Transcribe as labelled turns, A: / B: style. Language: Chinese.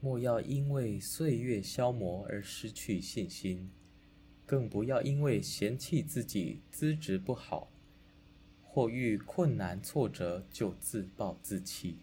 A: 莫要因为岁月消磨而失去信心更不要因为嫌弃自己资质不好或遇困难挫折就自暴自弃。